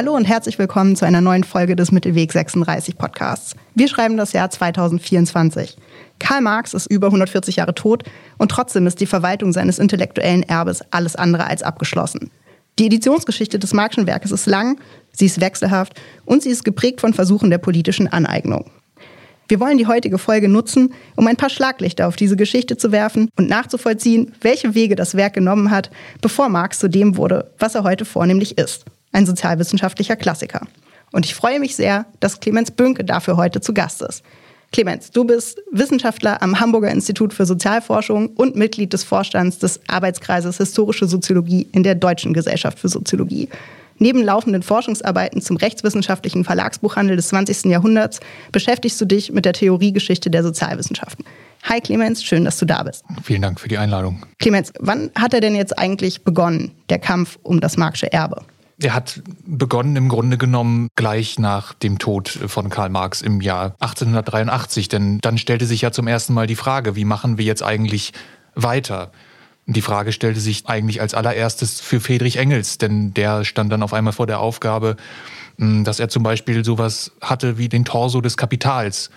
Hallo und herzlich willkommen zu einer neuen Folge des Mittelweg 36 Podcasts. Wir schreiben das Jahr 2024. Karl Marx ist über 140 Jahre tot und trotzdem ist die Verwaltung seines intellektuellen Erbes alles andere als abgeschlossen. Die Editionsgeschichte des Marxischen Werkes ist lang, sie ist wechselhaft und sie ist geprägt von Versuchen der politischen Aneignung. Wir wollen die heutige Folge nutzen, um ein paar Schlaglichter auf diese Geschichte zu werfen und nachzuvollziehen, welche Wege das Werk genommen hat, bevor Marx zu dem wurde, was er heute vornehmlich ist, ein sozialwissenschaftlicher Klassiker. Und ich freue mich sehr, dass Clemens Bünke dafür heute zu Gast ist. Clemens, du bist Wissenschaftler am Hamburger Institut für Sozialforschung und Mitglied des Vorstands des Arbeitskreises Historische Soziologie in der Deutschen Gesellschaft für Soziologie. Neben laufenden Forschungsarbeiten zum rechtswissenschaftlichen Verlagsbuchhandel des 20. Jahrhunderts beschäftigst du dich mit der Theoriegeschichte der Sozialwissenschaften. Hi Clemens, schön, dass du da bist. Vielen Dank für die Einladung. Clemens, wann hat er denn jetzt eigentlich begonnen, der Kampf um das Marxische Erbe? Er hat begonnen im Grunde genommen gleich nach dem Tod von Karl Marx im Jahr 1883, denn dann stellte sich ja zum ersten Mal die Frage, wie machen wir jetzt eigentlich weiter? Die Frage stellte sich eigentlich als allererstes für Friedrich Engels, denn der stand dann auf einmal vor der Aufgabe, hm, dass er zum Beispiel sowas hatte wie den Torso des Kapitals,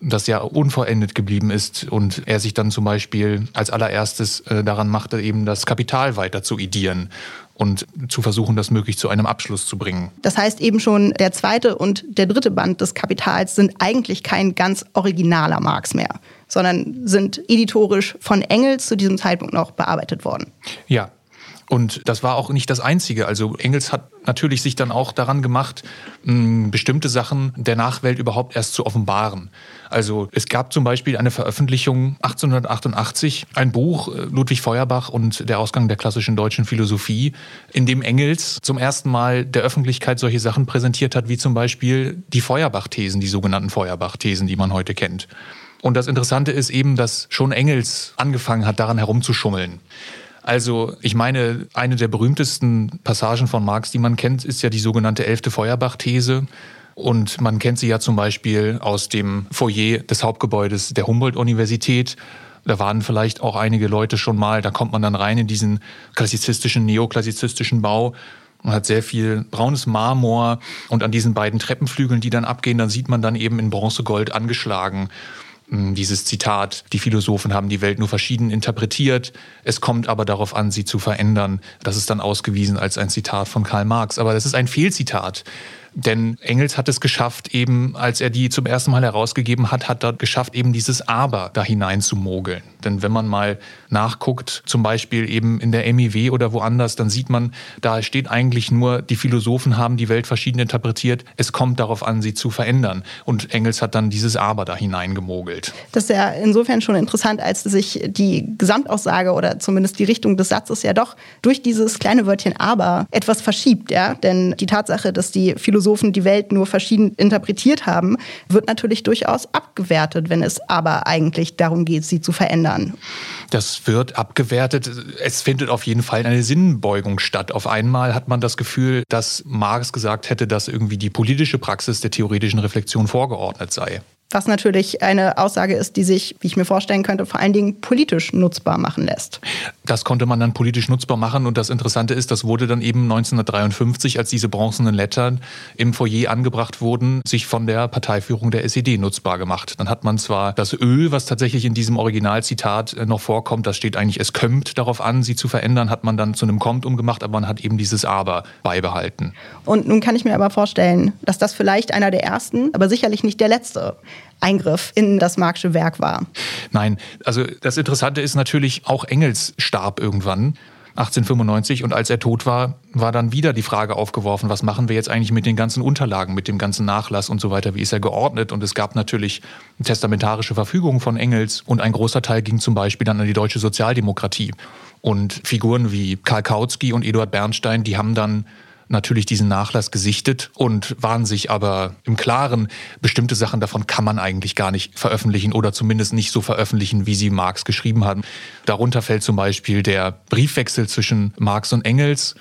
das ja unvollendet geblieben ist. Und er sich dann zum Beispiel als allererstes äh, daran machte, eben das Kapital weiter zu idieren und zu versuchen, das möglich zu einem Abschluss zu bringen. Das heißt eben schon, der zweite und der dritte Band des Kapitals sind eigentlich kein ganz originaler Marx mehr, sondern sind editorisch von Engels zu diesem Zeitpunkt noch bearbeitet worden. Ja, und das war auch nicht das Einzige. Also Engels hat natürlich sich dann auch daran gemacht, bestimmte Sachen der Nachwelt überhaupt erst zu offenbaren. Also es gab zum Beispiel eine Veröffentlichung 1888, ein Buch äh, Ludwig Feuerbach und der Ausgang der klassischen deutschen Philosophie, in dem Engels zum ersten Mal der Öffentlichkeit solche Sachen präsentiert hat, wie zum Beispiel die Feuerbach-Thesen, die sogenannten Feuerbach-Thesen, die man heute kennt. Und das Interessante ist eben, dass schon Engels angefangen hat, daran herumzuschummeln. Also ich meine, eine der berühmtesten Passagen von Marx, die man kennt, ist ja die sogenannte elfte Feuerbach-These. Und man kennt sie ja zum Beispiel aus dem Foyer des Hauptgebäudes der Humboldt-Universität. Da waren vielleicht auch einige Leute schon mal, da kommt man dann rein in diesen klassizistischen, neoklassizistischen Bau. Man hat sehr viel braunes Marmor und an diesen beiden Treppenflügeln, die dann abgehen, dann sieht man dann eben in Bronzegold angeschlagen dieses Zitat, die Philosophen haben die Welt nur verschieden interpretiert, es kommt aber darauf an, sie zu verändern. Das ist dann ausgewiesen als ein Zitat von Karl Marx. Aber das ist ein Fehlzitat. Denn Engels hat es geschafft, eben als er die zum ersten Mal herausgegeben hat, hat er geschafft, eben dieses Aber da hinein zu mogeln. Denn wenn man mal nachguckt, zum Beispiel eben in der MIW oder woanders, dann sieht man, da steht eigentlich nur, die Philosophen haben die Welt verschieden interpretiert, es kommt darauf an, sie zu verändern. Und Engels hat dann dieses Aber da hineingemogelt. Das ist ja insofern schon interessant, als sich die Gesamtaussage oder zumindest die Richtung des Satzes ja doch durch dieses kleine Wörtchen Aber etwas verschiebt. Ja? Denn die Tatsache, dass die Philosophen Philosophen die Welt nur verschieden interpretiert haben, wird natürlich durchaus abgewertet, wenn es aber eigentlich darum geht, sie zu verändern. Das wird abgewertet. Es findet auf jeden Fall eine Sinnbeugung statt. Auf einmal hat man das Gefühl, dass Marx gesagt hätte, dass irgendwie die politische Praxis der theoretischen Reflexion vorgeordnet sei was natürlich eine Aussage ist, die sich, wie ich mir vorstellen könnte, vor allen Dingen politisch nutzbar machen lässt. Das konnte man dann politisch nutzbar machen und das Interessante ist, das wurde dann eben 1953, als diese bronzenen Lettern im Foyer angebracht wurden, sich von der Parteiführung der SED nutzbar gemacht. Dann hat man zwar das Ö, was tatsächlich in diesem Originalzitat äh, noch vorkommt, das steht eigentlich, es kömmt darauf an, sie zu verändern, hat man dann zu einem kommt umgemacht, aber man hat eben dieses Aber beibehalten. Und nun kann ich mir aber vorstellen, dass das vielleicht einer der ersten, aber sicherlich nicht der letzte Eingriff in das Marxische Werk war. Nein, also das Interessante ist natürlich, auch Engels starb irgendwann. 1895 und als er tot war, war dann wieder die Frage aufgeworfen, was machen wir jetzt eigentlich mit den ganzen Unterlagen, mit dem ganzen Nachlass und so weiter, wie ist er geordnet? Und es gab natürlich testamentarische Verfügungen von Engels und ein großer Teil ging zum Beispiel dann an die deutsche Sozialdemokratie. Und Figuren wie Karl Kautsky und Eduard Bernstein, die haben dann natürlich diesen Nachlass gesichtet und waren sich aber im Klaren, bestimmte Sachen davon kann man eigentlich gar nicht veröffentlichen oder zumindest nicht so veröffentlichen, wie sie Marx geschrieben haben. Darunter fällt zum Beispiel der Briefwechsel zwischen Marx und Engels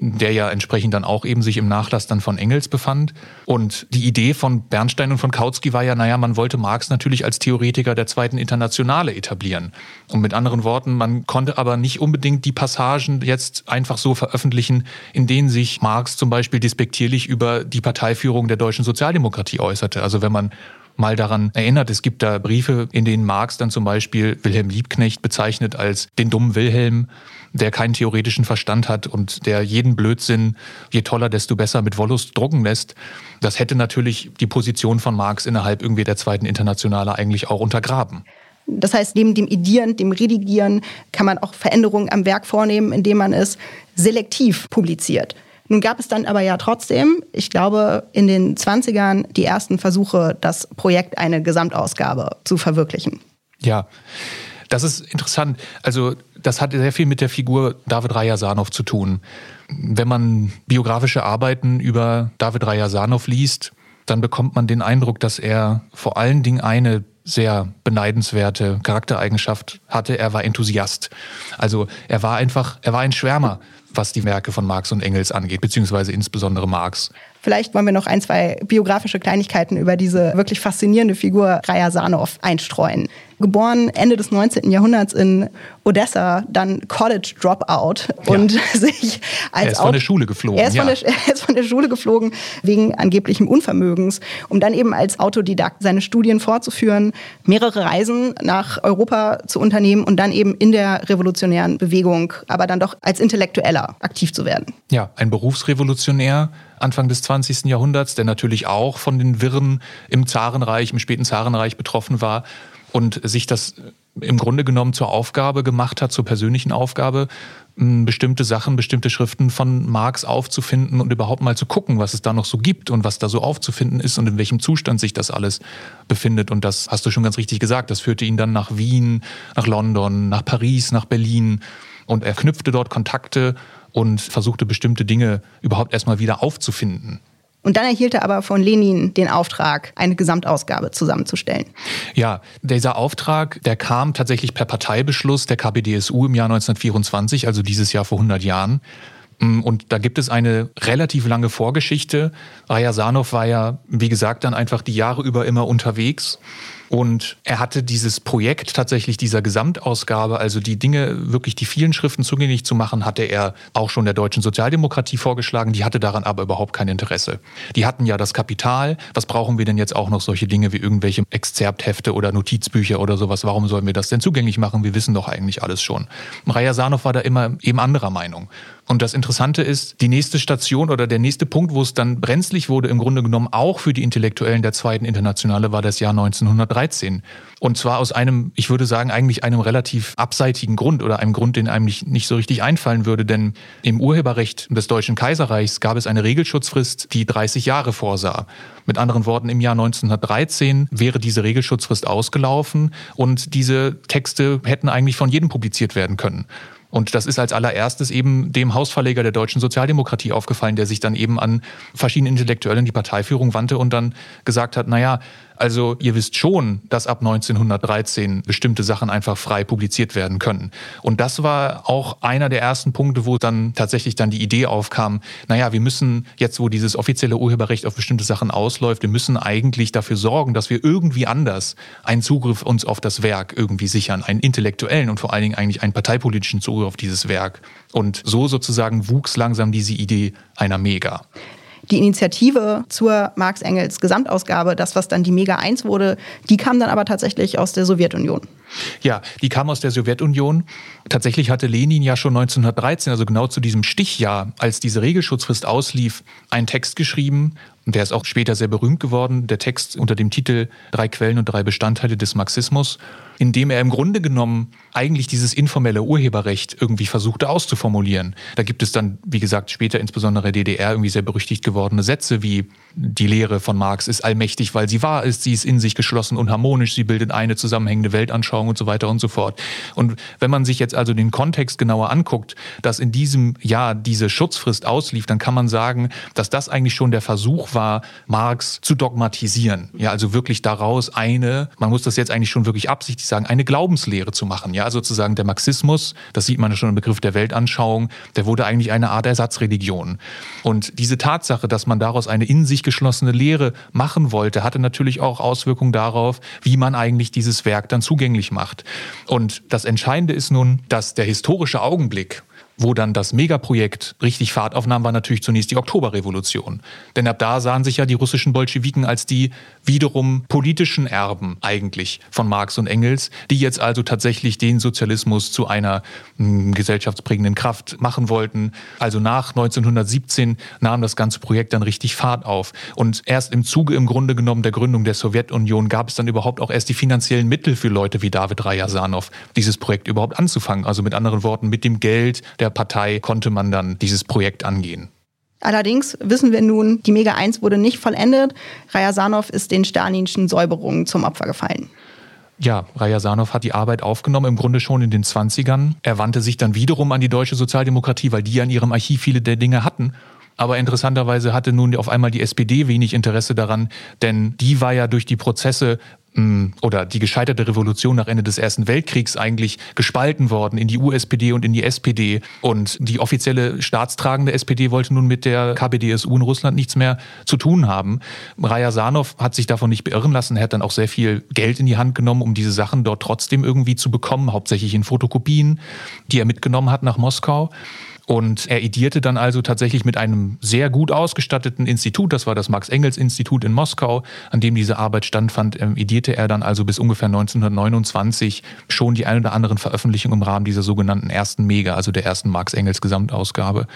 der ja entsprechend dann auch eben sich im Nachlass dann von Engels befand. Und die Idee von Bernstein und von Kautsky war ja, naja, man wollte Marx natürlich als Theoretiker der zweiten Internationale etablieren. Und mit anderen Worten, man konnte aber nicht unbedingt die Passagen jetzt einfach so veröffentlichen, in denen sich Marx zum Beispiel despektierlich über die Parteiführung der deutschen Sozialdemokratie äußerte. Also wenn man mal daran erinnert. Es gibt da Briefe, in denen Marx dann zum Beispiel Wilhelm Liebknecht bezeichnet als den dummen Wilhelm der keinen theoretischen Verstand hat und der jeden Blödsinn, je toller, desto besser mit Wollust drucken lässt. Das hätte natürlich die Position von Marx innerhalb irgendwie der zweiten Internationale eigentlich auch untergraben. Das heißt, neben dem Idieren, dem Redigieren kann man auch Veränderungen am Werk vornehmen, indem man es selektiv publiziert. Nun gab es dann aber ja trotzdem, ich glaube, in den 20ern die ersten Versuche, das Projekt eine Gesamtausgabe zu verwirklichen. Ja, das ist interessant. Also das hat sehr viel mit der Figur David Rajasanov zu tun. Wenn man biografische Arbeiten über David Rajasanov liest, dann bekommt man den Eindruck, dass er vor allen Dingen eine sehr beneidenswerte Charaktereigenschaft hatte. Er war Enthusiast. Also er war einfach, er war ein Schwärmer, was die Werke von Marx und Engels angeht, beziehungsweise insbesondere Marx. Vielleicht wollen wir noch ein, zwei biografische Kleinigkeiten über diese wirklich faszinierende Figur Raja Sanov einstreuen geboren Ende des 19. Jahrhunderts in Odessa, dann College Dropout und ja. sich als er ist von der Schule geflogen. Er ist, ja. von der, er ist von der Schule geflogen wegen angeblichem Unvermögens, um dann eben als Autodidakt seine Studien fortzuführen, mehrere Reisen nach Europa zu unternehmen und dann eben in der revolutionären Bewegung, aber dann doch als Intellektueller aktiv zu werden. Ja, ein Berufsrevolutionär, Anfang des 20. Jahrhunderts, der natürlich auch von den Wirren im Zarenreich, im späten Zarenreich betroffen war und sich das im Grunde genommen zur Aufgabe gemacht hat, zur persönlichen Aufgabe, bestimmte Sachen, bestimmte Schriften von Marx aufzufinden und überhaupt mal zu gucken, was es da noch so gibt und was da so aufzufinden ist und in welchem Zustand sich das alles befindet. Und das hast du schon ganz richtig gesagt. Das führte ihn dann nach Wien, nach London, nach Paris, nach Berlin. Und er knüpfte dort Kontakte und versuchte bestimmte Dinge überhaupt erstmal wieder aufzufinden. Und dann erhielt er aber von Lenin den Auftrag, eine Gesamtausgabe zusammenzustellen. Ja, dieser Auftrag, der kam tatsächlich per Parteibeschluss der KPDSU im Jahr 1924, also dieses Jahr vor 100 Jahren. Mm, und da gibt es eine relativ lange Vorgeschichte. Rajasanov war ja, wie gesagt, dann einfach die Jahre über immer unterwegs. Und er hatte dieses Projekt tatsächlich dieser Gesamtausgabe, also die Dinge, wirklich die vielen Schriften zugänglich zu machen, hatte er auch schon der deutschen Sozialdemokratie vorgeschlagen. Die hatte daran aber überhaupt kein Interesse. Die hatten ja das Kapital. Was brauchen wir denn jetzt auch noch solche Dinge wie irgendwelche Exzerpthefte oder Notizbücher oder sowas? Warum sollen wir das denn zugänglich machen? Wir wissen doch eigentlich alles schon. Rajasanov war da immer eben anderer Meinung. Und das Interessante ist, die nächste Station oder der nächste Punkt, wo es dann brenzlig wurde, im Grunde genommen auch für die Intellektuellen der Zweiten Internationale, war das Jahr 1913. Und zwar aus einem, ich würde sagen, eigentlich einem relativ abseitigen Grund oder einem Grund, den einem nicht, nicht so richtig einfallen würde. Denn im Urheberrecht des Deutschen Kaiserreichs gab es eine Regelschutzfrist, die 30 Jahre vorsah. Mit anderen Worten, im Jahr 1913 wäre diese Regelschutzfrist ausgelaufen und diese Texte hätten eigentlich von jedem publiziert werden können. Und das ist als allererstes eben dem Hausverleger der deutschen Sozialdemokratie aufgefallen, der sich dann eben an verschiedene Intellektuelle in die Parteiführung wandte und dann gesagt hat, naja, also ihr wisst schon, dass ab 1913 bestimmte Sachen einfach frei publiziert werden können. Und das war auch einer der ersten Punkte, wo dann tatsächlich dann die Idee aufkam, naja, wir müssen jetzt, wo dieses offizielle Urheberrecht auf bestimmte Sachen ausläuft, wir müssen eigentlich dafür sorgen, dass wir irgendwie anders einen Zugriff uns auf das Werk irgendwie sichern, einen intellektuellen und vor allen Dingen eigentlich einen parteipolitischen Zugriff auf dieses Werk. Und so sozusagen wuchs langsam diese Idee einer Mega. Die Initiative zur Marx-Engels Gesamtausgabe, das, was dann die Mega 1 wurde, die kam dann aber tatsächlich aus der Sowjetunion. Ja, die kam aus der Sowjetunion. Tatsächlich hatte Lenin ja schon 1913, also genau zu diesem Stichjahr, als diese Regelschutzfrist auslief, einen Text geschrieben. Und der ist auch später sehr berühmt geworden. Der Text unter dem Titel Drei Quellen und drei Bestandteile des Marxismus in dem er im Grunde genommen eigentlich dieses informelle Urheberrecht irgendwie versuchte auszuformulieren. Da gibt es dann, wie gesagt, später insbesondere DDR irgendwie sehr berüchtigt gewordene Sätze wie die Lehre von Marx ist allmächtig, weil sie wahr ist, sie ist in sich geschlossen und harmonisch, sie bildet eine zusammenhängende Weltanschauung und so weiter und so fort. Und wenn man sich jetzt also den Kontext genauer anguckt, dass in diesem Jahr diese Schutzfrist auslief, dann kann man sagen, dass das eigentlich schon der Versuch war, Marx zu dogmatisieren. Ja, also wirklich daraus eine, man muss das jetzt eigentlich schon wirklich absichtlich sagen, eine Glaubenslehre zu machen. Ja, also sozusagen der Marxismus, das sieht man schon im Begriff der Weltanschauung, der wurde eigentlich eine Art Ersatzreligion. Und diese Tatsache, dass man daraus eine in sich geschlossene Lehre machen wollte, hatte natürlich auch Auswirkungen darauf, wie man eigentlich dieses Werk dann zugänglich macht. Und das Entscheidende ist nun, dass der historische Augenblick, wo dann das Megaprojekt richtig Fahrt aufnahm, war natürlich zunächst die Oktoberrevolution. Denn ab da sahen sich ja die russischen Bolschewiken als die wiederum politischen Erben eigentlich von Marx und Engels, die jetzt also tatsächlich den Sozialismus zu einer mh, hm, gesellschaftsprägenden Kraft machen wollten. Also nach 1917 nahm das ganze Projekt dann richtig Fahrt auf. Und erst im Zuge im Grunde genommen der Gründung der Sowjetunion gab es dann überhaupt auch erst die finanziellen Mittel für Leute wie David Rajasanov, dieses Projekt überhaupt anzufangen. Also mit anderen Worten, mit dem Geld der der Partei konnte man dann dieses Projekt angehen. Allerdings wissen wir nun, die Mega 1 wurde nicht vollendet. Rajasanov ist den stalinischen Säuberungen zum Opfer gefallen. Ja, Rajasanov hat die Arbeit aufgenommen, im Grunde schon in den 20ern. Er wandte sich dann wiederum an die deutsche Sozialdemokratie, weil die ja in ihrem Archiv viele der Dinge hatten. Aber interessanterweise hatte nun auf einmal die SPD wenig Interesse daran, denn die war ja durch die Prozesse oder die gescheiterte Revolution nach Ende des Ersten Weltkriegs eigentlich gespalten worden in die USPD und in die SPD. Und die offizielle staatstragende SPD wollte nun mit der KPDSU in Russland nichts mehr zu tun haben. Rajasanov hat sich davon nicht beirren lassen. Er hat dann auch sehr viel Geld in die Hand genommen, um diese Sachen dort trotzdem irgendwie zu bekommen, hauptsächlich in Fotokopien, die er mitgenommen hat nach Moskau. Und er idierte dann also tatsächlich mit einem sehr gut ausgestatteten Institut, das war das Max-Engels-Institut in Moskau, an dem diese Arbeit standfand, ähm, idierte er dann also bis ungefähr 1929 schon die ein oder anderen Veröffentlichungen im Rahmen dieser sogenannten ersten Mega, also der ersten Marx-Engels-Gesamtausgabe.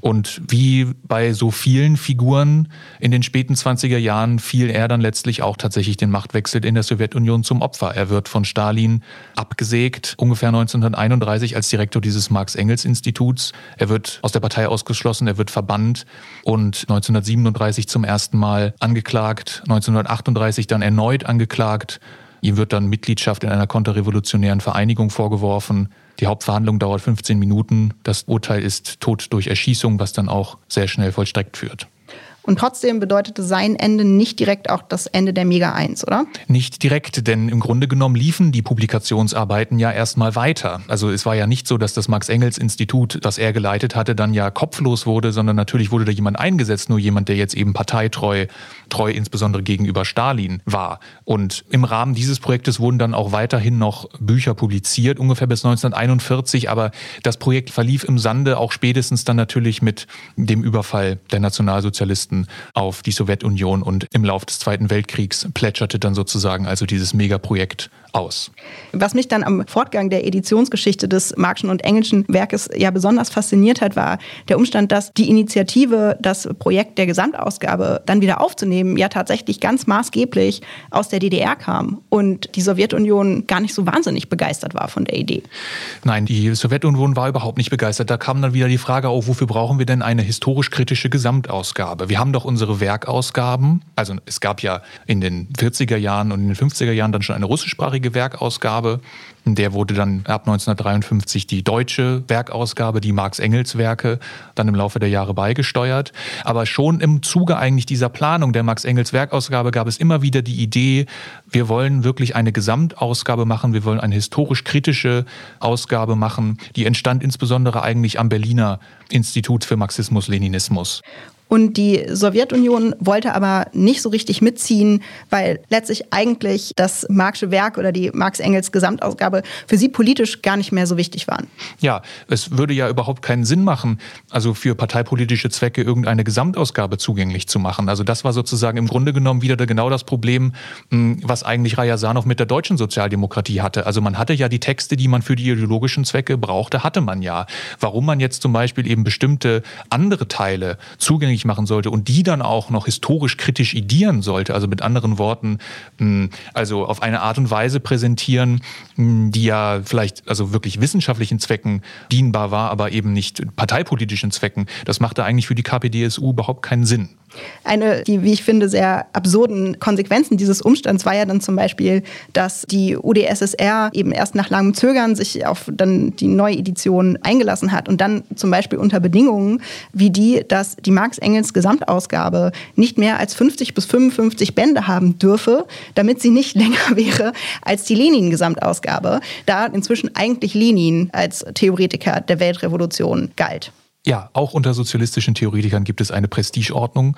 Und wie bei so vielen Figuren in den späten 20er Jahren fiel er dann letztlich auch tatsächlich den Machtwechsel in der Sowjetunion zum Opfer. Er wird von Stalin abgesägt, ungefähr 1931 als Direktor dieses Marx-Engels-Instituts. Er wird aus der Partei ausgeschlossen, er wird verbannt und 1937 zum ersten Mal angeklagt, 1938 dann erneut angeklagt. Ihm wird dann Mitgliedschaft in einer konterrevolutionären Vereinigung vorgeworfen. Die Hauptverhandlung dauert 15 Minuten. Das Urteil ist Tod durch Erschießung, was dann auch sehr schnell vollstreckt führt. Und trotzdem bedeutete sein Ende nicht direkt auch das Ende der Mega 1, oder? Nicht direkt, denn im Grunde genommen liefen die Publikationsarbeiten ja erstmal weiter. Also es war ja nicht so, dass das Max-Engels-Institut, das er geleitet hatte, dann ja kopflos wurde, sondern natürlich wurde da jemand eingesetzt, nur jemand, der jetzt eben parteitreu, treu insbesondere gegenüber Stalin war. Und im Rahmen dieses Projektes wurden dann auch weiterhin noch Bücher publiziert, ungefähr bis 1941, aber das Projekt verlief im Sande, auch spätestens dann natürlich mit dem Überfall der Nationalsozialisten Westen auf die Sowjetunion und im Lauf des Zweiten Weltkriegs plätscherte dann sozusagen also dieses Megaprojekt aus. Was mich dann am Fortgang der Editionsgeschichte des Marxischen und Engelschen Werkes ja besonders fasziniert hat, war der Umstand, dass die Initiative, das Projekt der Gesamtausgabe dann wieder aufzunehmen, ja tatsächlich ganz maßgeblich aus der DDR kam und die Sowjetunion gar nicht so wahnsinnig begeistert war von der Idee. Nein, die Sowjetunion war überhaupt nicht begeistert. Da kam dann wieder die Frage auf, wofür brauchen wir denn eine historisch-kritische Gesamtausgabe? Wir haben doch unsere Werkausgaben. Also es gab ja in den 40er Jahren und in den 50er Jahren dann schon eine russischsprachige deutschsprachige Werkausgabe. Der wurde dann ab 1953 die deutsche Werkausgabe, die Marx-Engels-Werke, dann im Laufe der Jahre beigesteuert. Aber schon im Zuge eigentlich dieser Planung der Marx-Engels-Werkausgabe gab es immer wieder die Idee, wir wollen wirklich eine Gesamtausgabe machen, wir wollen eine historisch-kritische Ausgabe machen. Die entstand insbesondere eigentlich am Berliner Institut für Marxismus-Leninismus. Und die Sowjetunion wollte aber nicht so richtig mitziehen, weil letztlich eigentlich das Marxische Werk oder die Marx-Engels Gesamtausgabe für sie politisch gar nicht mehr so wichtig waren. Ja, es würde ja überhaupt keinen Sinn machen, also für parteipolitische Zwecke irgendeine Gesamtausgabe zugänglich zu machen. Also das war sozusagen im Grunde genommen wieder genau das Problem, hm, was eigentlich Rajasanov mit der deutschen Sozialdemokratie hatte. Also man hatte ja die Texte, die man für die ideologischen Zwecke brauchte, hatte man ja. Warum man jetzt zum Beispiel eben bestimmte andere Teile zugänglich zugänglich machen sollte und die dann auch noch historisch kritisch idieren sollte, also mit anderen Worten, hm, also auf eine Art und Weise präsentieren, hm, die ja vielleicht also wirklich wissenschaftlichen Zwecken dienbar war, aber eben nicht parteipolitischen Zwecken, das machte eigentlich für die KPDSU überhaupt keinen Sinn. Eine, die, wie ich finde, sehr absurden Konsequenzen dieses Umstands war ja dann zum Beispiel, dass die UdSSR eben erst nach langem Zögern sich auf dann die neue Edition eingelassen hat und dann zum Beispiel unter Bedingungen wie die, dass die Marx-Engels Gesamtausgabe nicht mehr als 50 bis 55 Bände haben dürfe, damit sie nicht länger wäre als die Lenin-Gesamtausgabe, da inzwischen eigentlich Lenin als Theoretiker der Weltrevolution galt. Ja, auch unter sozialistischen Theoretikern gibt es eine Prestigeordnung.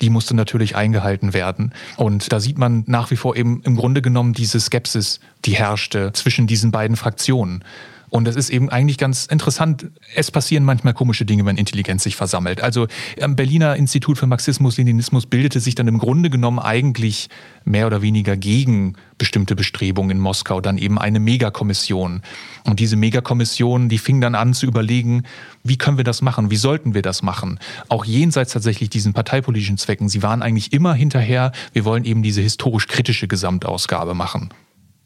Die musste natürlich eingehalten werden. Und da sieht man nach wie vor eben im Grunde genommen diese Skepsis, die herrschte zwischen diesen beiden Fraktionen. Und es ist eben eigentlich ganz interessant. Es passieren manchmal komische Dinge, wenn Intelligenz sich versammelt. Also am Berliner Institut für Marxismus-Leninismus bildete sich dann im Grunde genommen eigentlich mehr oder weniger gegen bestimmte Bestrebungen in Moskau dann eben eine Megakommission. Und diese Megakommission, die fing dann an zu überlegen, wie können wir das machen? Wie sollten wir das machen? Auch jenseits tatsächlich diesen parteipolitischen Zwecken. Sie waren eigentlich immer hinterher, wir wollen eben diese historisch kritische Gesamtausgabe machen.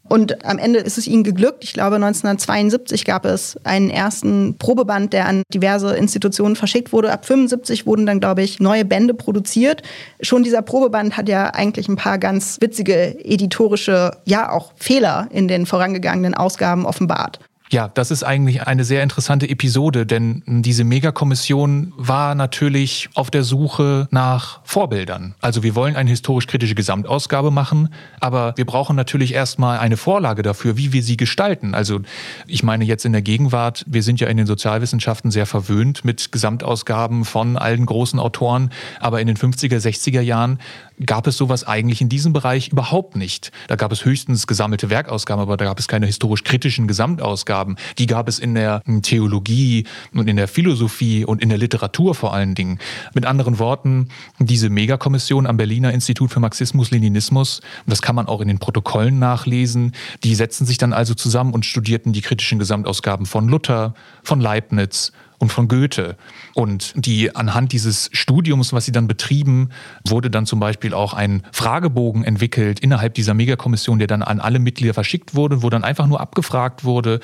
Und am Ende ist es ihnen geglückt. Ich glaube, 1972 gab es einen ersten Probeband, der an diverse Institutionen verschickt wurde. Ab 75 wurden dann, glaube ich, neue Bände produziert. Schon dieser Probeband hat ja eigentlich ein paar ganz witzige editorische, ja auch Fehler in den vorangegangenen Ausgaben offenbart. Ja, das ist eigentlich eine sehr interessante Episode, denn diese Megakommission war natürlich auf der Suche nach Vorbildern. Also wir wollen eine historisch-kritische Gesamtausgabe machen, aber wir brauchen natürlich erstmal eine Vorlage dafür, wie wir sie gestalten. Also ich meine jetzt in der Gegenwart, wir sind ja in den Sozialwissenschaften sehr verwöhnt mit Gesamtausgaben von allen großen Autoren, aber in den 50er, 60er Jahren gab es sowas eigentlich in diesem Bereich überhaupt nicht. Da gab es höchstens gesammelte Werkausgaben, aber da gab es keine historisch-kritischen Gesamtausgaben. Die gab es in der Theologie und in der Philosophie und in der Literatur vor allen Dingen. Mit anderen Worten, diese Megakommission am Berliner Institut für Marxismus, Leninismus, das kann man auch in den Protokollen nachlesen, die setzten sich dann also zusammen und studierten die kritischen Gesamtausgaben von Luther, von Leibniz, und von Goethe. Und die anhand dieses Studiums, was sie dann betrieben, wurde dann zum Beispiel auch ein Fragebogen entwickelt innerhalb dieser Megakommission, der dann an alle Mitglieder verschickt wurde, wo dann einfach nur abgefragt wurde,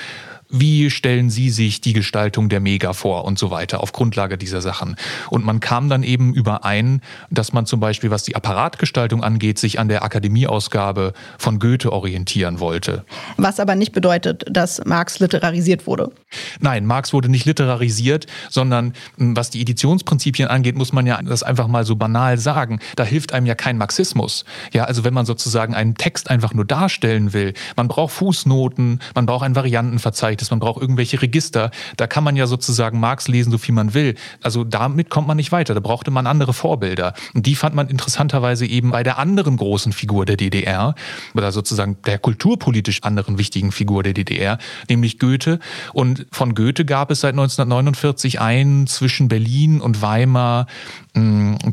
wie stellen Sie sich die Gestaltung der Mega vor und so weiter auf Grundlage dieser Sachen. Und man kam dann eben überein, dass man zum Beispiel, was die Apparatgestaltung angeht, sich an der Akademieausgabe von Goethe orientieren wollte. Was aber nicht bedeutet, dass Marx literarisiert wurde. Nein, Marx wurde nicht literarisiert, sondern hm, was die Editionsprinzipien angeht, muss man ja das einfach mal so banal sagen. Da hilft einem ja kein Marxismus. Ja, also wenn man sozusagen einen Text einfach nur darstellen will, man braucht Fußnoten, man braucht ein Variantenverzeichnis, ist, man braucht irgendwelche Register. Da kann man ja sozusagen Marx lesen, so viel man will. Also damit kommt man nicht weiter. Da brauchte man andere Vorbilder. Und die fand man interessanterweise eben bei der anderen großen Figur der DDR oder sozusagen der kulturpolitisch anderen wichtigen Figur der DDR, nämlich Goethe. Und von Goethe gab es seit 1949 ein zwischen Berlin und Weimar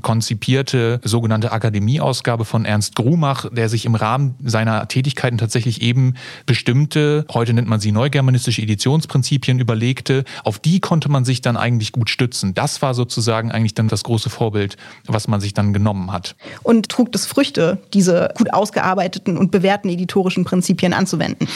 konzipierte sogenannte Akademieausgabe von Ernst Grumach, der sich im Rahmen seiner Tätigkeiten tatsächlich eben bestimmte, heute nennt man sie neugermanistische Editionsprinzipien überlegte. Auf die konnte man sich dann eigentlich gut stützen. Das war sozusagen eigentlich dann das große Vorbild, was man sich dann genommen hat. Und trug das Früchte, diese gut ausgearbeiteten und bewährten editorischen Prinzipien anzuwenden?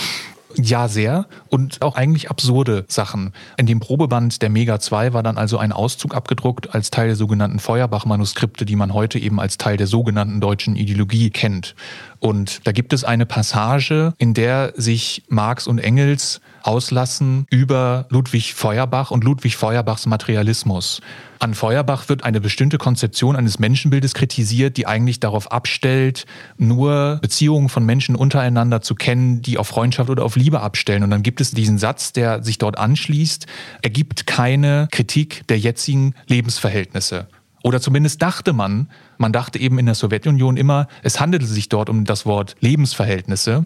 Ja, sehr. Und auch eigentlich absurde Sachen. In dem Probeband der Mega 2 war dann also ein Auszug abgedruckt als Teil der sogenannten Feuerbach-Manuskripte, die man heute eben als Teil der sogenannten deutschen Ideologie kennt. Und da gibt es eine Passage, in der sich Marx und Engels auslassen über Ludwig Feuerbach und Ludwig Feuerbachs Materialismus. An Feuerbach wird eine bestimmte Konzeption eines Menschenbildes kritisiert, die eigentlich darauf abstellt, nur Beziehungen von Menschen untereinander zu kennen, die auf Freundschaft oder auf Liebe abstellen. Und dann gibt es diesen Satz, der sich dort anschließt, er gibt keine Kritik der jetzigen Lebensverhältnisse. Oder zumindest dachte man, man dachte eben in der Sowjetunion immer, es handelte sich dort um das Wort Lebensverhältnisse.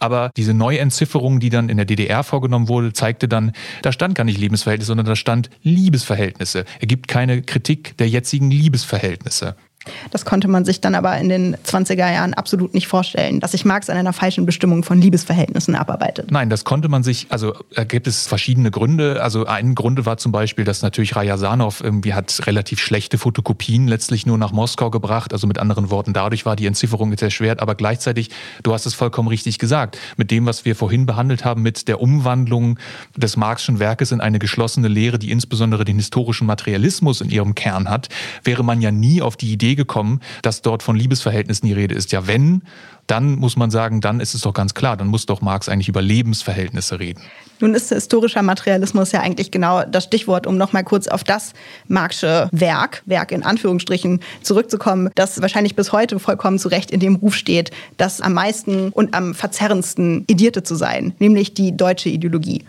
Aber diese Neuentzifferung, die dann in der DDR vorgenommen wurde, zeigte dann, da stand gar nicht Lebensverhältnisse, sondern da stand Liebesverhältnisse. Er gibt keine Kritik der jetzigen Liebesverhältnisse. Das konnte man sich dann aber in den 20er Jahren absolut nicht vorstellen, dass sich Marx an einer falschen Bestimmung von Liebesverhältnissen abarbeitet. Nein, das konnte man sich, also da gibt es verschiedene Gründe. Also ein Grund war zum Beispiel, dass natürlich Rajasanov irgendwie hat relativ schlechte Fotokopien letztlich nur nach Moskau gebracht. Also mit anderen Worten, dadurch war die Entzifferung sehr schwer. Aber gleichzeitig, du hast es vollkommen richtig gesagt, mit dem, was wir vorhin behandelt haben, mit der Umwandlung des Marxischen Werkes in eine geschlossene Lehre, die insbesondere den historischen Materialismus in ihrem Kern hat, wäre man ja nie auf die Idee gekommen, dass dort von Liebesverhältnissen die Rede ist. Ja, wenn, dann muss man sagen, dann ist es doch ganz klar, dann muss doch Marx eigentlich über Lebensverhältnisse reden. Nun ist historischer Materialismus ja eigentlich genau das Stichwort, um nochmal kurz auf das Marxische Werk, Werk in Anführungsstrichen, zurückzukommen, das wahrscheinlich bis heute vollkommen zu Recht in dem Ruf steht, das am meisten und am verzerrendsten idierte zu sein, nämlich die deutsche Ideologie.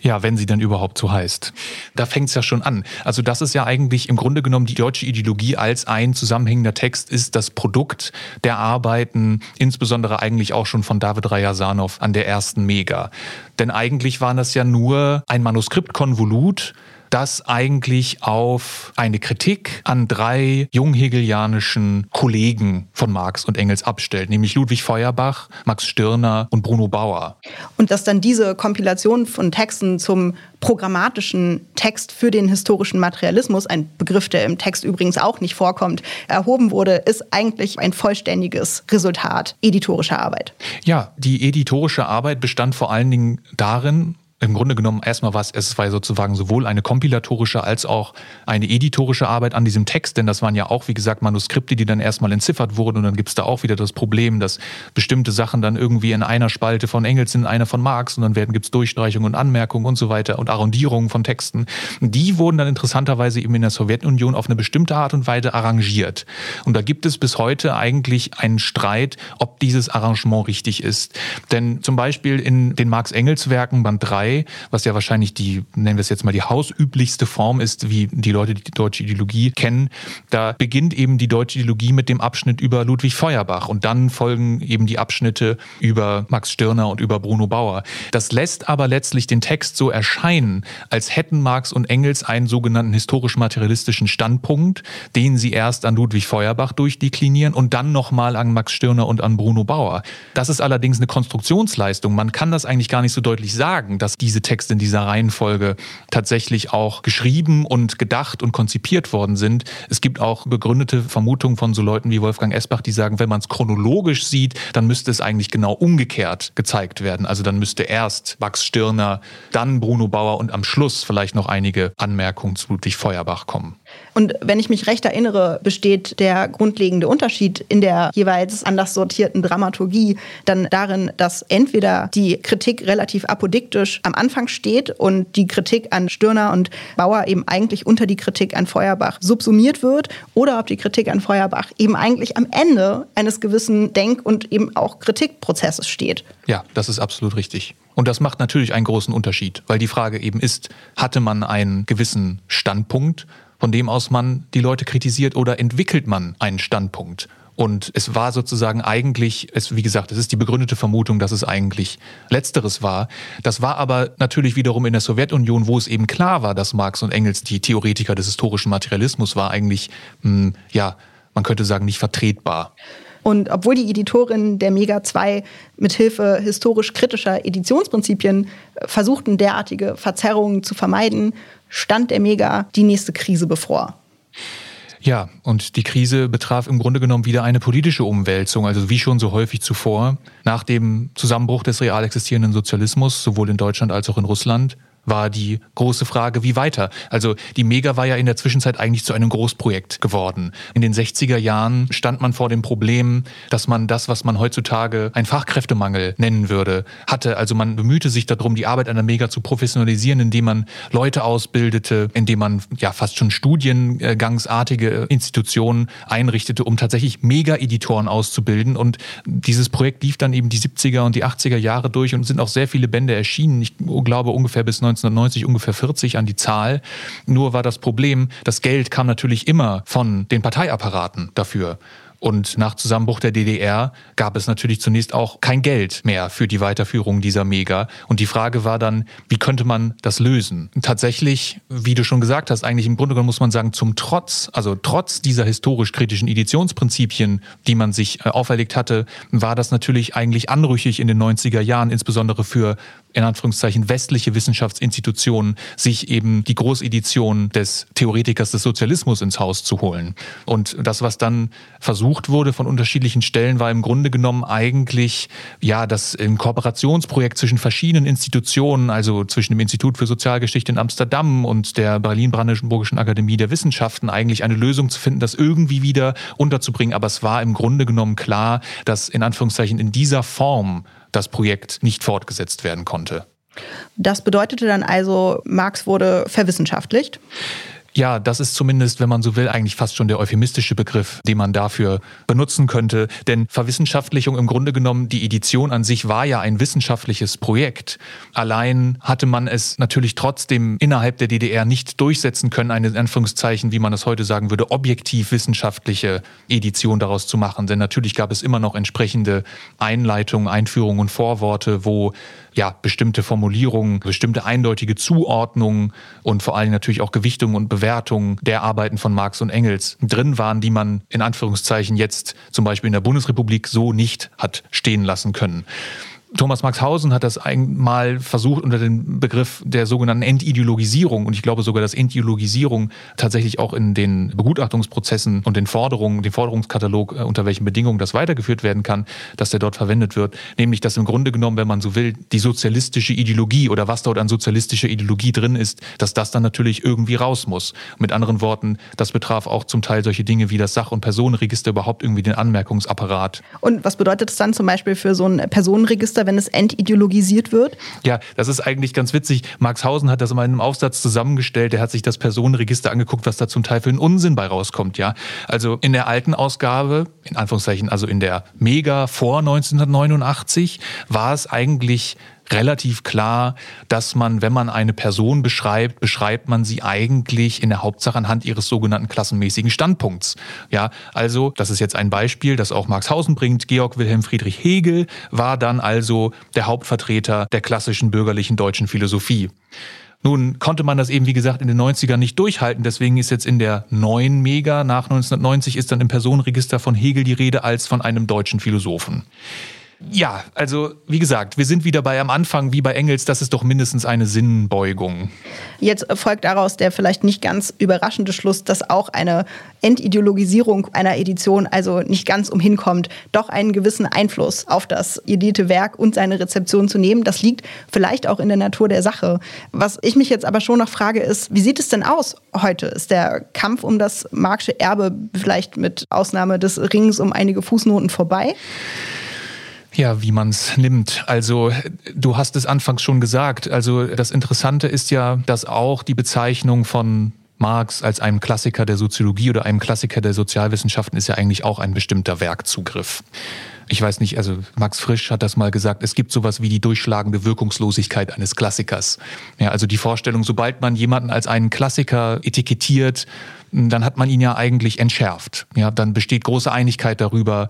Ja, wenn sie dann überhaupt so heißt. Da fängt es ja schon an. Also das ist ja eigentlich im Grunde genommen die deutsche Ideologie als ein zusammenhängender Text ist das Produkt der Arbeiten, insbesondere eigentlich auch schon von David Rajasanov an der ersten Mega. Denn eigentlich war das ja nur ein Manuskriptkonvolut, das eigentlich auf eine Kritik an drei junghegelianischen Kollegen von Marx und Engels abstellt, nämlich Ludwig Feuerbach, Max Stirner und Bruno Bauer. Und dass dann diese Kompilation von Texten zum programmatischen Text für den historischen Materialismus, ein Begriff, der im Text übrigens auch nicht vorkommt, erhoben wurde, ist eigentlich ein vollständiges Resultat editorischer Arbeit. Ja, die editorische Arbeit bestand vor allen Dingen darin, im Grunde genommen erstmal was, es war sozusagen sowohl eine kompilatorische als auch eine editorische Arbeit an diesem Text, denn das waren ja auch, wie gesagt, Manuskripte, die dann erstmal entziffert wurden und dann gibt es da auch wieder das Problem, dass bestimmte Sachen dann irgendwie in einer Spalte von Engels sind, in einer von Marx und dann werden gibt es Durchstreichungen und Anmerkungen und so weiter und Arrondierungen von Texten. Die wurden dann interessanterweise eben in der Sowjetunion auf eine bestimmte Art und Weise arrangiert. Und da gibt es bis heute eigentlich einen Streit, ob dieses Arrangement richtig ist. Denn zum Beispiel in den Marx-Engels-Werken Band 3 was ja wahrscheinlich die, nennen wir es jetzt mal die hausüblichste Form ist, wie die Leute die deutsche Ideologie kennen. Da beginnt eben die deutsche Ideologie mit dem Abschnitt über Ludwig Feuerbach und dann folgen eben die Abschnitte über Max Stirner und über Bruno Bauer. Das lässt aber letztlich den Text so erscheinen, als hätten Marx und Engels einen sogenannten historisch-materialistischen Standpunkt, den sie erst an Ludwig Feuerbach durchdeklinieren und dann nochmal an Max Stirner und an Bruno Bauer. Das ist allerdings eine Konstruktionsleistung. Man kann das eigentlich gar nicht so deutlich sagen, dass diese Texte in dieser Reihenfolge tatsächlich auch geschrieben und gedacht und konzipiert worden sind. Es gibt auch begründete Vermutungen von so Leuten wie Wolfgang Esbach, die sagen, wenn man es chronologisch sieht, dann müsste es eigentlich genau umgekehrt gezeigt werden. Also dann müsste erst Max Stirner, dann Bruno Bauer und am Schluss vielleicht noch einige Anmerkungen zu Ludwig Feuerbach kommen. Und wenn ich mich recht erinnere, besteht der grundlegende Unterschied in der jeweils anders sortierten Dramaturgie dann darin, dass entweder die Kritik relativ apodiktisch am Anfang steht und die Kritik an Stirner und Bauer eben eigentlich unter die Kritik an Feuerbach subsumiert wird oder ob die Kritik an Feuerbach eben eigentlich am Ende eines gewissen Denk- und eben auch Kritikprozesses steht. Ja, das ist absolut richtig. Und das macht natürlich einen großen Unterschied, weil die Frage eben ist, hatte man einen gewissen Standpunkt, von dem aus man die Leute kritisiert oder entwickelt man einen Standpunkt? Und es war sozusagen eigentlich, es, wie gesagt, es ist die begründete Vermutung, dass es eigentlich Letzteres war. Das war aber natürlich wiederum in der Sowjetunion, wo es eben klar war, dass Marx und Engels die Theoretiker des historischen Materialismus war, eigentlich, mh, hm, ja, man könnte sagen, nicht vertretbar. Und obwohl die Editorinnen der Mega 2 mithilfe historisch kritischer Editionsprinzipien versuchten, derartige Verzerrungen zu vermeiden, stand der Mega die nächste Krise bevor. Ja, und die Krise betraf im Grunde genommen wieder eine politische Umwälzung, also wie schon so häufig zuvor. Nach dem Zusammenbruch des real existierenden Sozialismus, sowohl in Deutschland als auch in Russland, war die große Frage, wie weiter. Also die Mega war ja in der Zwischenzeit eigentlich zu einem Großprojekt geworden. In den 60er Jahren stand man vor dem Problem, dass man das, was man heutzutage ein Fachkräftemangel nennen würde, hatte. Also man bemühte sich darum, die Arbeit einer Mega zu professionalisieren, indem man Leute ausbildete, indem man ja fast schon studiengangsartige Institutionen einrichtete, um tatsächlich Mega-Editoren auszubilden. Und dieses Projekt lief dann eben die 70er und die 80er Jahre durch und sind auch sehr viele Bände erschienen. Ich glaube ungefähr bis 1990 ungefähr 40 an die Zahl. Nur war das Problem, das Geld kam natürlich immer von den Parteiapparaten dafür. Und nach Zusammenbruch der DDR gab es natürlich zunächst auch kein Geld mehr für die Weiterführung dieser Mega. Und die Frage war dann, wie könnte man das lösen? Tatsächlich, wie du schon gesagt hast, eigentlich im Grunde genommen muss man sagen, zum Trotz, also trotz dieser historisch kritischen Editionsprinzipien, die man sich äh, auferlegt hatte, war das natürlich eigentlich anrüchig in den 90er Jahren, insbesondere für in Anführungszeichen westliche Wissenschaftsinstitutionen, sich eben die Großedition des Theoretikers des Sozialismus ins Haus zu holen. Und das, was dann versucht wurde von unterschiedlichen Stellen, war im Grunde genommen eigentlich ja das im Kooperationsprojekt zwischen verschiedenen Institutionen, also zwischen dem Institut für Sozialgeschichte in Amsterdam und der Berlin-Brandenburgischen Akademie der Wissenschaften eigentlich eine Lösung zu finden, das irgendwie wieder unterzubringen. Aber es war im Grunde genommen klar, dass in Anführungszeichen in dieser Form das Projekt nicht fortgesetzt werden konnte. Das bedeutete dann also, Marx wurde verwissenschaftlicht? Ja, das ist zumindest, wenn man so will, eigentlich fast schon der euphemistische Begriff, den man dafür benutzen könnte. Denn Verwissenschaftlichung im Grunde genommen, die Edition an sich war ja ein wissenschaftliches Projekt. Allein hatte man es natürlich trotzdem innerhalb der DDR nicht durchsetzen können, eine in Anführungszeichen, wie man es heute sagen würde, objektiv wissenschaftliche Edition daraus zu machen. Denn natürlich gab es immer noch entsprechende Einleitungen, Einführungen und Vorworte, wo ja, bestimmte Formulierungen, bestimmte eindeutige Zuordnungen und vor allem natürlich auch Gewichtungen und Bewertungen der Arbeiten von Marx und Engels drin waren, die man in Anführungszeichen jetzt zum Beispiel in der Bundesrepublik so nicht hat stehen lassen können. Thomas Maxhausen hat das einmal versucht unter dem Begriff der sogenannten Entideologisierung und ich glaube sogar, dass Entideologisierung tatsächlich auch in den Begutachtungsprozessen und den Forderungen, den Forderungskatalog, äh, unter welchen Bedingungen das weitergeführt werden kann, dass der dort verwendet wird. Nämlich, dass im Grunde genommen, wenn man so will, die sozialistische Ideologie oder was dort an sozialistischer Ideologie drin ist, dass das dann natürlich irgendwie raus muss. Mit anderen Worten, das betraf auch zum Teil solche Dinge wie das Sach- und Personenregister, überhaupt irgendwie den Anmerkungsapparat. Und was bedeutet das dann zum Beispiel für so ein Personenregister? Besser, wenn es entideologisiert wird? Ja, das ist eigentlich ganz witzig. Max Hausen hat das in einem Aufsatz zusammengestellt. Er hat sich das Personenregister angeguckt, was da zum Teil für einen Unsinn bei rauskommt. Ja, also in der alten Ausgabe, in Anführungszeichen, also in der Mega vor 1989, war es eigentlich relativ klar, dass man, wenn man eine Person beschreibt, beschreibt man sie eigentlich in der Hauptsache anhand ihres sogenannten klassenmäßigen Standpunkts. Ja, also, das ist jetzt ein Beispiel, das auch Marxhausen bringt. Georg Wilhelm Friedrich Hegel war dann also der Hauptvertreter der klassischen bürgerlichen deutschen Philosophie. Nun konnte man das eben, wie gesagt, in den 90ern nicht durchhalten. Deswegen ist jetzt in der neuen Mega nach 1990 ist dann im Personenregister von Hegel die Rede als von einem deutschen Philosophen. Ja, also wie gesagt, wir sind wieder bei am Anfang, wie bei Engels, das ist doch mindestens eine Sinnbeugung. Jetzt folgt daraus der vielleicht nicht ganz überraschende Schluss, dass auch eine Entideologisierung einer Edition also nicht ganz umhinkommt, doch einen gewissen Einfluss auf das edite Werk und seine Rezeption zu nehmen. Das liegt vielleicht auch in der Natur der Sache. Was ich mich jetzt aber schon noch frage, ist, wie sieht es denn aus heute? Ist der Kampf um das Marxische Erbe vielleicht mit Ausnahme des Rings um einige Fußnoten vorbei? Ja, wie man es nimmt. Also du hast es anfangs schon gesagt. Also das Interessante ist ja, dass auch die Bezeichnung von Marx als einem Klassiker der Soziologie oder einem Klassiker der Sozialwissenschaften ist ja eigentlich auch ein bestimmter Werkzugriff. Ich weiß nicht, also Max Frisch hat das mal gesagt, es gibt sowas wie die durchschlagende Wirkungslosigkeit eines Klassikers. Ja, also die Vorstellung, sobald man jemanden als einen Klassiker etikettiert, dann hat man ihn ja eigentlich entschärft. Ja, dann besteht große Einigkeit darüber,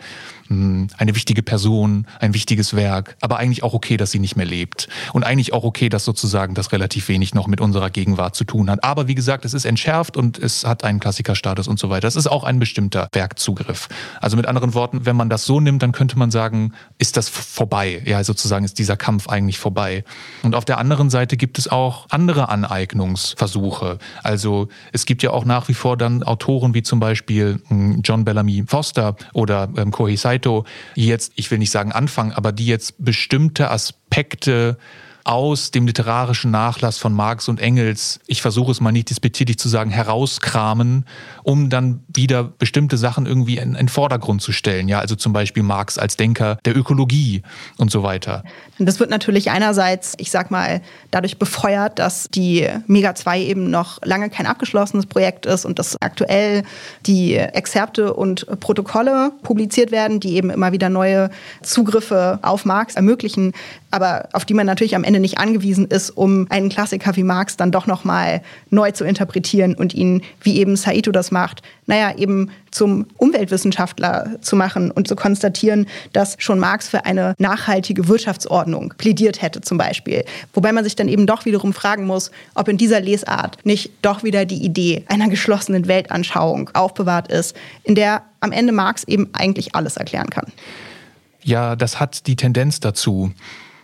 eine wichtige Person, ein wichtiges Werk, aber eigentlich auch okay, dass sie nicht mehr lebt. Und eigentlich auch okay, dass sozusagen das relativ wenig noch mit unserer Gegenwart zu tun hat. Aber wie gesagt, es ist entschärft und es hat einen Klassikerstatus und so weiter. Das ist auch ein bestimmter Werkzugriff. Also mit anderen Worten, wenn man das so nimmt, dann könnte man sagen, ist das vorbei. Ja, sozusagen ist dieser Kampf eigentlich vorbei. Und auf der anderen Seite gibt es auch andere Aneignungsversuche. Also es gibt ja auch nach wie vor dann Autoren wie zum Beispiel hm, John Bellamy Foster oder ähm, Kohei Saito, Saito jetzt, ich will nicht sagen anfangen, aber die jetzt bestimmte Aspekte aus dem literarischen Nachlass von Marx und Engels, ich versuche es mal nicht disputierlich zu sagen, herauskramen, um dann wieder bestimmte Sachen irgendwie in den Vordergrund zu stellen. Ja, also zum Beispiel Marx als Denker der Ökologie und so weiter. Das wird natürlich einerseits, ich sag mal, dadurch befeuert, dass die Mega 2 eben noch lange kein abgeschlossenes Projekt ist und dass aktuell die Exzerpte und Protokolle publiziert werden, die eben immer wieder neue Zugriffe auf Marx ermöglichen. Aber auf die man natürlich am Ende nicht angewiesen ist, um einen Klassiker wie Marx dann doch nochmal neu zu interpretieren und ihn, wie eben Saito das macht, naja, eben zum Umweltwissenschaftler zu machen und zu konstatieren, dass schon Marx für eine nachhaltige Wirtschaftsordnung plädiert hätte zum Beispiel. Wobei man sich dann eben doch wiederum fragen muss, ob in dieser Lesart nicht doch wieder die Idee einer geschlossenen Weltanschauung aufbewahrt ist, in der am Ende Marx eben eigentlich alles erklären kann. Ja, das hat die Tendenz dazu.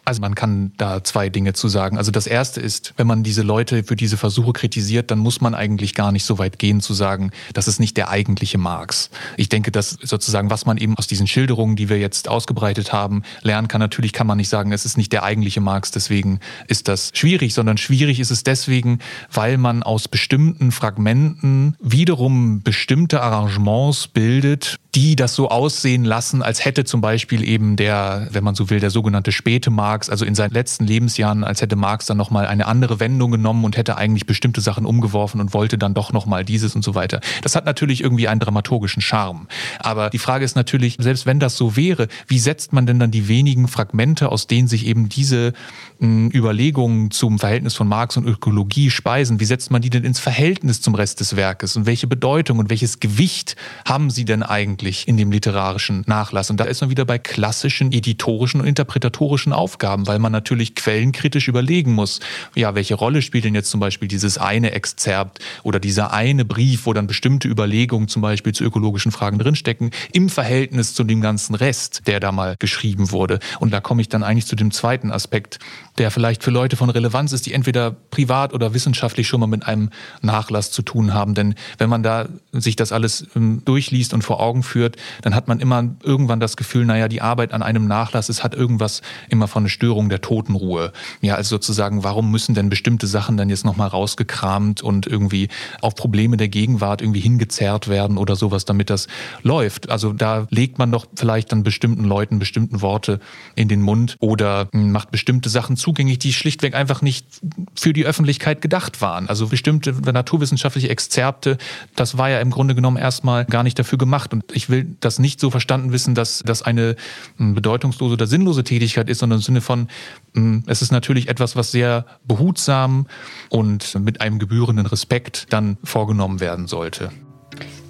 Also man kann da zwei Dinge zu sagen. Also das erste ist, wenn man diese Leute für diese Versuche kritisiert, dann muss man eigentlich gar nicht so weit gehen zu sagen, das ist nicht der eigentliche Marx. Ich denke, dass sozusagen, was man eben aus diesen Schilderungen, die wir jetzt ausgebreitet haben, lernen kann, natürlich kann man nicht sagen, es ist nicht der eigentliche Marx, deswegen ist das schwierig, sondern schwierig ist es deswegen, weil man aus bestimmten Fragmenten wiederum bestimmte Arrangements bildet, die das so aussehen lassen, als hätte zum Beispiel eben der, wenn man so will, der sogenannte späte Marx, also in seinen letzten Lebensjahren, als hätte Marx dann nochmal eine andere Wendung genommen und hätte eigentlich bestimmte Sachen umgeworfen und wollte dann doch nochmal dieses und so weiter. Das hat natürlich irgendwie einen dramaturgischen Charme. Aber die Frage ist natürlich, selbst wenn das so wäre, wie setzt man denn dann die wenigen Fragmente, aus denen sich eben diese mh, hm, Überlegungen zum Verhältnis von Marx und Ökologie speisen, wie setzt man die denn ins Verhältnis zum Rest des Werkes und welche Bedeutung und welches Gewicht haben sie denn eigentlich in dem literarischen Nachlass. Und da ist man wieder bei klassischen editorischen und interpretatorischen Aufgaben, weil man natürlich quellenkritisch überlegen muss, ja, welche Rolle spielt denn jetzt zum Beispiel dieses eine Exzerpt oder dieser eine Brief, wo dann bestimmte Überlegungen zum Beispiel zu ökologischen Fragen drinstecken, im Verhältnis zu dem ganzen Rest, der da mal geschrieben wurde. Und da komme ich dann eigentlich zu dem zweiten Aspekt, der vielleicht für Leute von Relevanz ist, die entweder privat oder wissenschaftlich schon mal mit einem Nachlass zu tun haben. Denn wenn man da sich das alles ähm, durchliest und vor Augen führt, dann hat man immer irgendwann das Gefühl, naja, die Arbeit an einem Nachlass, es hat irgendwas immer von einer Störung der Totenruhe. Ja, also sozusagen, warum müssen denn bestimmte Sachen dann jetzt nochmal rausgekramt und irgendwie auf Probleme der Gegenwart irgendwie hingezerrt werden oder sowas, damit das läuft? Also da legt man doch vielleicht dann bestimmten Leuten bestimmten Worte in den Mund oder hm, macht bestimmte Sachen zugänglich, die schlichtweg einfach nicht für die Öffentlichkeit gedacht waren. Also bestimmte naturwissenschaftliche Exzerpte, das war ja im Grunde genommen erstmal gar nicht dafür gemacht. Und ich will das nicht so verstanden wissen, dass das eine hm, bedeutungslose oder sinnlose Tätigkeit ist, sondern im Sinne von, hm, es ist natürlich etwas, was sehr behutsam und mit einem gebührenden Respekt dann vorgenommen werden sollte.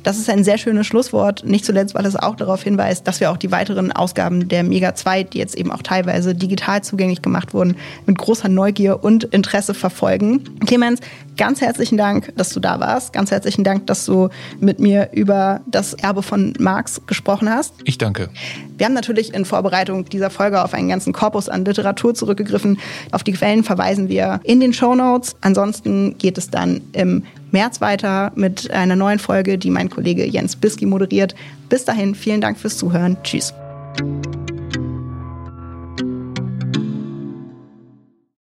Das ist ein sehr schönes Schlusswort, nicht zuletzt, weil es auch darauf hinweist, dass wir auch die weiteren Ausgaben der Mega 2, die jetzt eben auch teilweise digital zugänglich gemacht wurden, mit großer Neugier und Interesse verfolgen. Clemens, ganz herzlichen Dank, dass du da warst. Ganz herzlichen Dank, dass du mit mir über das Erbe von Marx gesprochen hast. Ich danke. Wir haben natürlich in Vorbereitung dieser Folge auf einen ganzen Korpus an Literatur zurückgegriffen. Auf die Quellen verweisen wir in den Show Notes. Ansonsten geht es dann im März weiter mit einer neuen Folge, die mein Kollege Jens Biski moderiert. Bis dahin, vielen Dank fürs Zuhören. Tschüss.